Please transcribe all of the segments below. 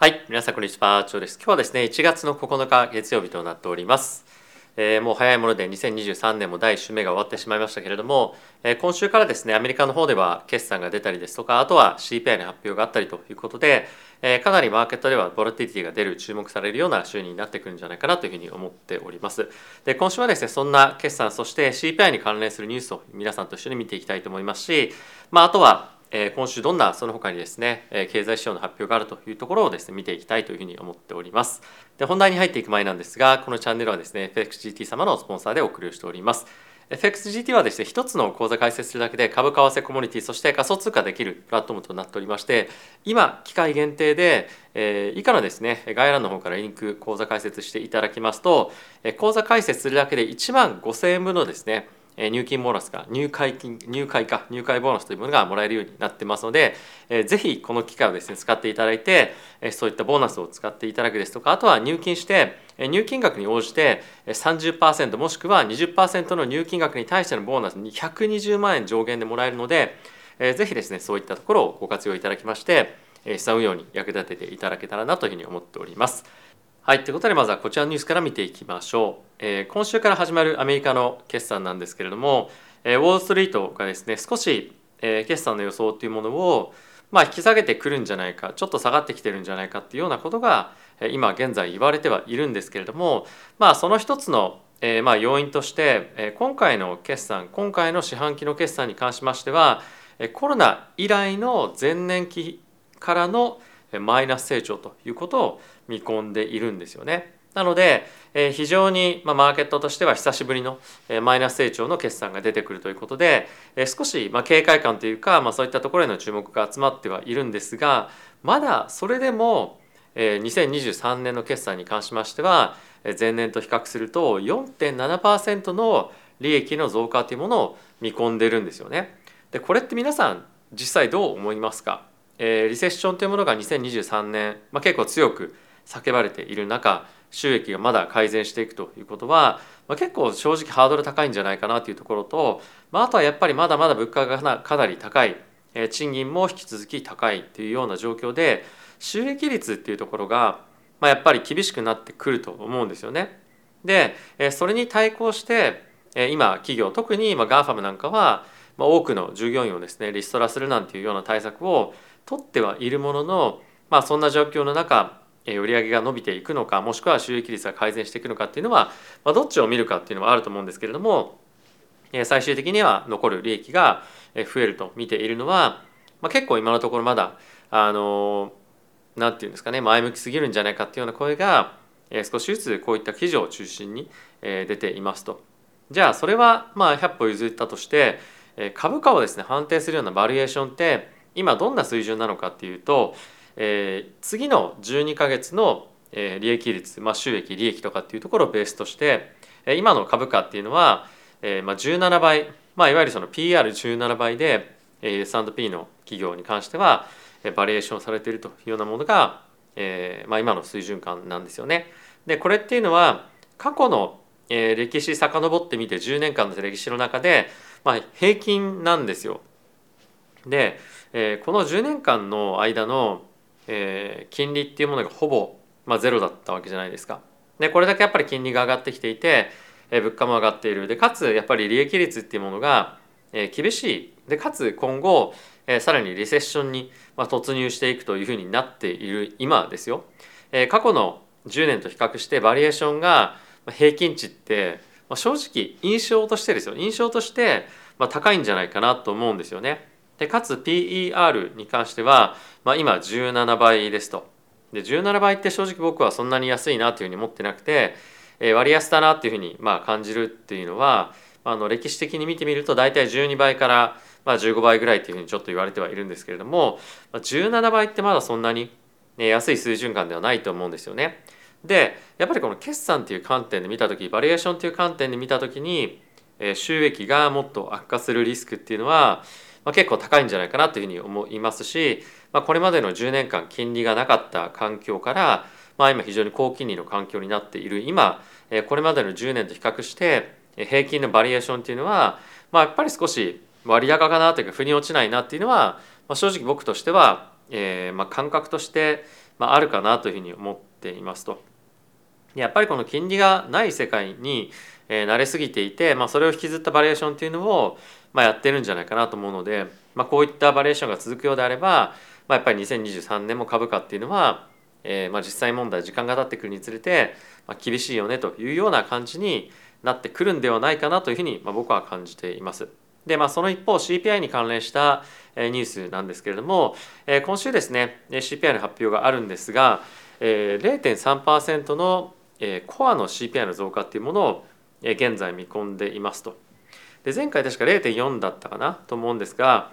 はい、皆さんこんにちは、チョウです。今日はですね、1月の9日月曜日となっております。えーもう早いもので2023年も第1週目が終わってしまいましたけれども、えー今週からですね、アメリカの方では決算が出たりですとか、あとは CPI の発表があったりということで、えーかなりマーケットではボラティティが出る、注目されるような週になってくるんじゃないかなというふうに思っております。で、今週はですね、そんな決算、そして CPI に関連するニュースを皆さんと一緒に見ていきたいと思いますし、まあ、あとは、え今週どんなその他にですね、え経済指標の発表があるというところをですね見ていきたいというふうに思っております。で本題に入っていく前なんですが、このチャンネルはですね FXGT 様のスポンサーでお送りをしております。FXGT はですね一つの口座開設するだけで株為替コモディティそして仮想通貨できるプラットフォームとなっておりまして今機械限定で、えー以下のですね概要欄の方からリンク口座開設していただきますとえ口座開設するだけで1万5000円分のですね入金ボーナスが入会金入会か入会ボーナスというものがもらえるようになってますので、えーぜひこの機会をですね使っていただいて、えそういったボーナスを使っていただくですとかあとは入金して入金額に応じて30%もしくは20%の入金額に対してのボーナスに120万円上限でもらえるので、えーぜひですねそういったところをご活用いただきましてえ資産運用に役立てていただけたらなというふうに思っております。はい、ということでまずはこちらのニュースから見ていきましょう。えー今週から始まるアメリカの決算なんですけれども、えーウォール・ストリートがですね少し、えー決算の予想というものを、まあ、引き下げてくるんじゃないかちょっと下がってきてるんじゃないかっていうようなことが、えー今現在言われてはいるんですけれども、まあ、その一つの、えーまあ、要因として、えー今回の決算今回の四半期の決算に関しましてはコロナ以来の前年期からのマイナス成長ということを見込んでいるんですよね。なので、え非常に、まあ、マーケットとしては久しぶりの、えマイナス成長の決算が出てくるということで、え少し、まあ、警戒感というか、まあ、そういったところへの注目が集まってはいるんですがまだそれでも、え2023年の決算に関しましてはえ前年と比較すると4.7%の利益の増加というものを見込んでるんですよね。でこれって皆さん実際どう思いますか、えーリセッションというものが2023年、まあ、結構強く叫ばれている中収益がまだ改善していくということは、まあ、結構正直ハードル高いんじゃないかなというところと、まあ、あとはやっぱりまだまだ物価がかなり高い、えー賃金も引き続き高いというような状況で収益率っていうところが、まあ、やっぱり厳しくなってくると思うんですよね。で、それに対抗して、今企業特にまあ GAFAM なんかは、多くの従業員をですねリストラするなんていうような対策を取ってはいるものの、まあ、そんな状況の中えー売上が伸びていくのかもしくは収益率が改善していくのかっていうのは、まあ、どっちを見るかっていうのはあると思うんですけれども最終的には残る利益が増えると見ているのは、まあ、結構今のところまだあのーなんていうんですかね前向きすぎるんじゃないかっていうような声が少しずつこういった記事を中心に出ていますと。じゃあそれはまあ100歩譲ったとして株価をですね判定するようなバリエーションって今どんな水準なのかっていうと、えー次の12ヶ月の利益率、まあ、収益利益とかっていうところをベースとして今の株価っていうのは、えーまあ、17倍、まあ、いわゆるその PR17 倍で S&P の企業に関してはバリエーションされているというようなものが、えーまあ、今の水準感なんですよね。でこれっていうのは過去の歴史遡ってみて10年間の歴史の中で、まあ、平均なんですよ。で、えーこの10年間の間の、えー金利っていうものがほぼ、まあ、ゼロだったわけじゃないですか。でこれだけやっぱり金利が上がってきていて、えー物価も上がっているでかつやっぱり利益率っていうものが、えー厳しいでかつ今後、えーさらにリセッションに、まあ、突入していくというふうになっている今ですよ。えー過去の10年と比較してバリエーションが平均値って、まあ、正直印象としてですよ印象として、まあ、高いんじゃないかなと思うんですよね。でかつ PER に関しては、まあ、今17倍ですと。で17倍って正直僕はそんなに安いなというふうに思ってなくて、えー割安だなっていうふうにまあ感じるっていうのはあの歴史的に見てみると大体12倍からまあ15倍ぐらいっていうふうにちょっと言われてはいるんですけれども17倍ってまだそんなに安い水準感ではないと思うんですよね。でやっぱりこの決算っていう観点で見た時バリエーションっていう観点で見た時に、収益がもっと悪化するリスクっていうのは、まあ、結構高いんじゃないかなというふうに思いますし、まあ、これまでの10年間金利がなかった環境から、まあ、今非常に高金利の環境になっている今、これまでの10年と比較して平均のバリエーションっていうのは、まあ、やっぱり少し割高かなというか腑に落ちないなっていうのは、まあ、正直僕としては、えーまあ、感覚としてまあ、あるかなというふうに思っていますと。やっぱりこの金利がない世界に慣れすぎていて、まあ、それを引きずったバリエーションっていうのを、まあ、やってるんじゃないかなと思うので、まあ、こういったバリエーションが続くようであれば、まあ、やっぱり2023年も株価っていうのは、えー、まあ実際問題時間が経ってくるにつれて、まあ、厳しいよねというような感じになってくるんではないかなというふうに、まあ、僕は感じています。でまあ、その一方 CPI に関連したニュースなんですけれども今週ですね CPI の発表があるんですが0.3%のコアの CPI の増加っていうものを現在見込んでいますと。で前回確か0.4だったかなと思うんですが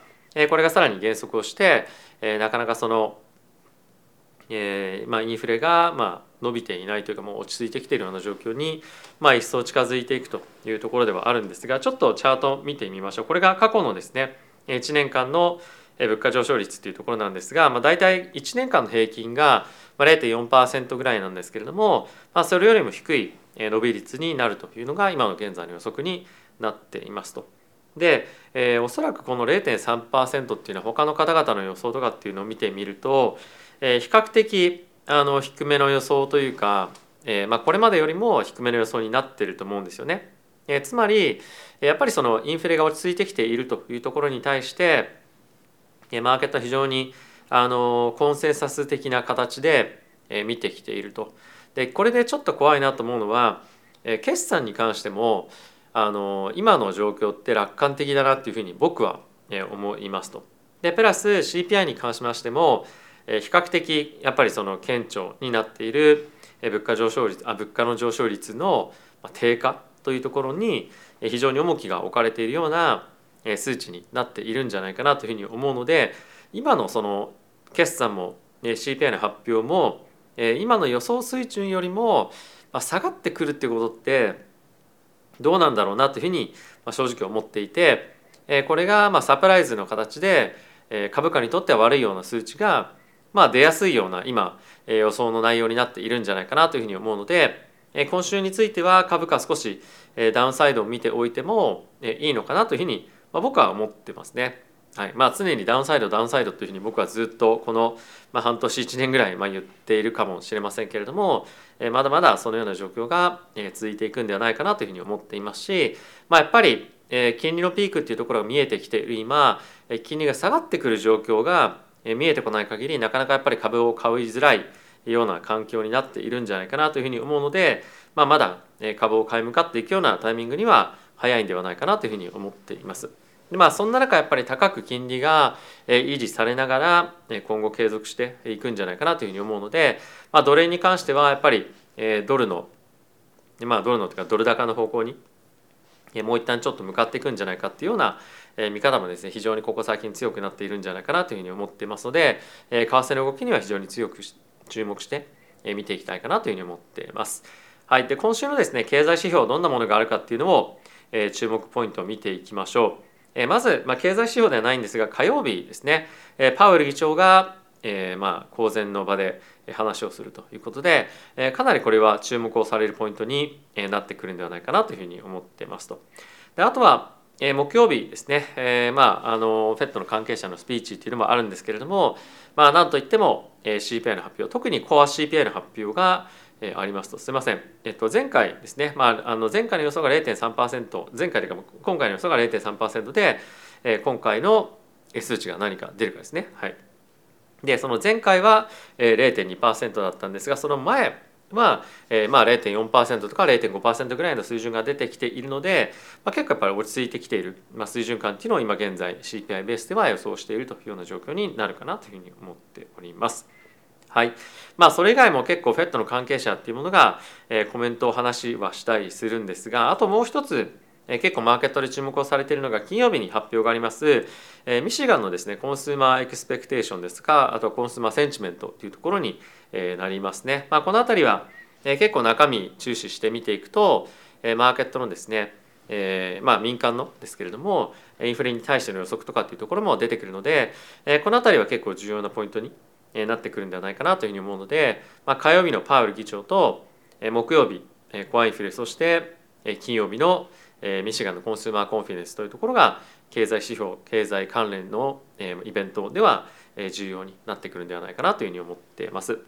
これがさらに減速をしてなかなかそのえーまあ、インフレがまあ伸びていないというかもう落ち着いてきているような状況に、まあ、一層近づいていくというところではあるんですがちょっとチャート見てみましょうこれが過去のですね1年間の物価上昇率というところなんですが、まあ、大体1年間の平均がまあ0.4%ぐらいなんですけれども、まあ、それよりも低い伸び率になるというのが今の現在の予測になっていますと。で、えー、おそらくこの0.3%っていうのは他の方々の予想とかっていうのを見てみるとえー、比較的あの低めの予想というか、えーまあ、これまでよりも低めの予想になってると思うんですよね。えー、つまりやっぱりそのインフレが落ち着いてきているというところに対してマーケットは非常にあのコンセンサス的な形で見てきていると。でこれでちょっと怖いなと思うのは決算に関してもあの今の状況って楽観的だなっていうふうに僕は思いますと。でプラス CPI に関しましても比較的やっぱりその顕著になっている物価上昇率あ物価の上昇率の低下というところに非常に重きが置かれているような数値になっているんじゃないかなというふうに思うので今のその決算も CPI の発表も今の予想水準よりも下がってくるっていうことってどうなんだろうなというふうに正直思っていてこれがまサプライズの形で株価にとっては悪いような数値がまあ、出やすいような今予想の内容になっているんじゃないかなというふうに思うので今週については株価少しダウンサイドを見ておいてもいいのかなというふうに僕は思ってますね。はいまあ、常にダウンサイドダウンサイドというふうに僕はずっとこの、まあ、半年1年ぐらいまあ言っているかもしれませんけれどもえまだまだそのような状況がえ続いていくんではないかなというふうに思っていますし、まあ、やっぱりえ金利のピークっていうところが見えてきている今え金利が下がってくる状況がえ見えてこない限りなかなかやっぱり株を買いづらいような環境になっているんじゃないかなというふうに思うので、まあ、まだ株を買い向かっていくようなタイミングには早いんではないかなというふうに思っています。でまあ、そんな中やっぱり高く金利が維持されながら今後継続していくんじゃないかなというふうに思うので、まあ、ドル円に関してはやっぱりドルのまあドルのというかドル高の方向にもう一旦ちょっと向かっていくんじゃないかっていうような見方もですね非常にここ最近強くなっているんじゃないかなというふうに思っていますので為替の動きには非常に強く注目して見ていきたいかなというふうに思っています。はい、で今週のですね経済指標どんなものがあるかっていうのを注目ポイントを見ていきましょう。まず、まあ、経済指標ではないんですが火曜日ですねパウエル議長がえ、まあ公然の場で話をするということで、え、かなりこれは注目をされるポイントになってくるんではないかなというふうに思ってますと。であとはえ木曜日ですね、え、まああの FED の関係者のスピーチっていうのもあるんですけれども、まあ、なんといっても、え CPI の発表特にコア CPI の発表が、えありますと。すいません、えっと、前回ですね、まあ、あの前回の予想が0.3%前回というか今回の予想が0.3%で、え今回の数値が何か出るかですね。はい。でその前回は0.2%だったんですがその前は、え、まあ0.4%とか0.5%ぐらいの水準が出てきているので、まあ、結構やっぱり落ち着いてきている、まあ、水準感っていうのを今現在 CPI ベースでは予想しているというような状況になるかなというふうに思っております。はいまあ、それ以外も結構 FED の関係者っていうものが、え、コメントを話はしたりするんですがあともう一つ結構マーケットで注目をされているのが金曜日に発表がありますミシガンのですね consumer expectation ですかあと consumer sentiment というところになりますね。まあ、この辺りは結構中身注視して見ていくとマーケットのですねえ、まあ民間のですけれどもインフレに対しての予測とかっていうところも出てくるので、え、この辺りは結構重要なポイントになってくるんではないかなというふうに思うので、まあ、火曜日のパウエル議長と木曜日コアインフレそして金曜日のえミシガンのコンスーマーコンフィデンスというところが経済指標経済関連の、えイベントでは、え重要になってくるんではないかなというふうに思っています。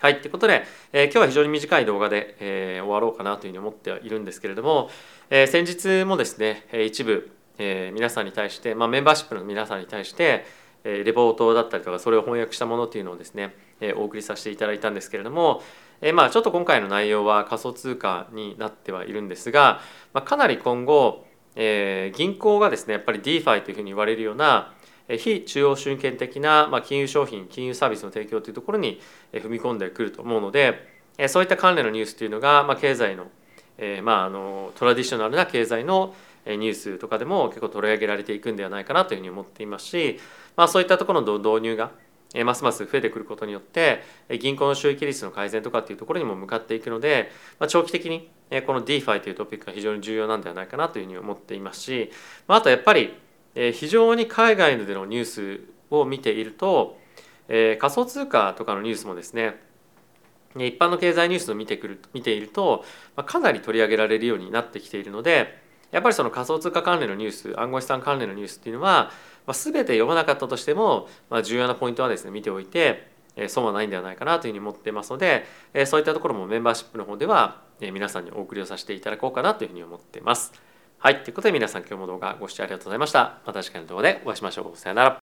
はい、ということで、えー、今日は非常に短い動画で、えー、終わろうかなというふうに思っているんですけれども、えー、先日もですね一部、えー、皆さんに対して、まあ、メンバーシップの皆さんに対して、レポートだったりとかそれを翻訳したものっていうのをですね、お送りさせていただいたんですけれども、まあちょっと今回の内容は仮想通貨になってはいるんですが、かなり今後、銀行がですねやっぱり DeFi というふうに言われるような非中央集権的な金融商品金融サービスの提供というところに踏み込んでくると思うのでそういった関連のニュースというのが経済のまああのトラディショナルな経済のニュースとかでも結構取り上げられていくんではないかなというふうに思っていますし、まあ、そういったところの導入がますます増えてくることによって銀行の収益率の改善とかっていうところにも向かっていくので、まあ、長期的にこの DeFi というトピックが非常に重要なんではないかなというふうに思っていますし、まあ、あとやっぱり非常に海外でのニュースを見ていると仮想通貨とかのニュースもですね一般の経済ニュースを見てくる見ているとかなり取り上げられるようになってきているのでやっぱりその仮想通貨関連のニュース暗号資産関連のニュースっていうのは、まあ、全て読まなかったとしても、まあ、重要なポイントはですね見ておいて、えー、損はないんではないかなというふうに思ってますので、え、そういったところもメンバーシップの方では、え、皆さんにお送りをさせていただこうかなというふうに思ってます。はい、ということで皆さん今日も動画ご視聴ありがとうございました。また次回の動画でお会いしましょう。さよなら。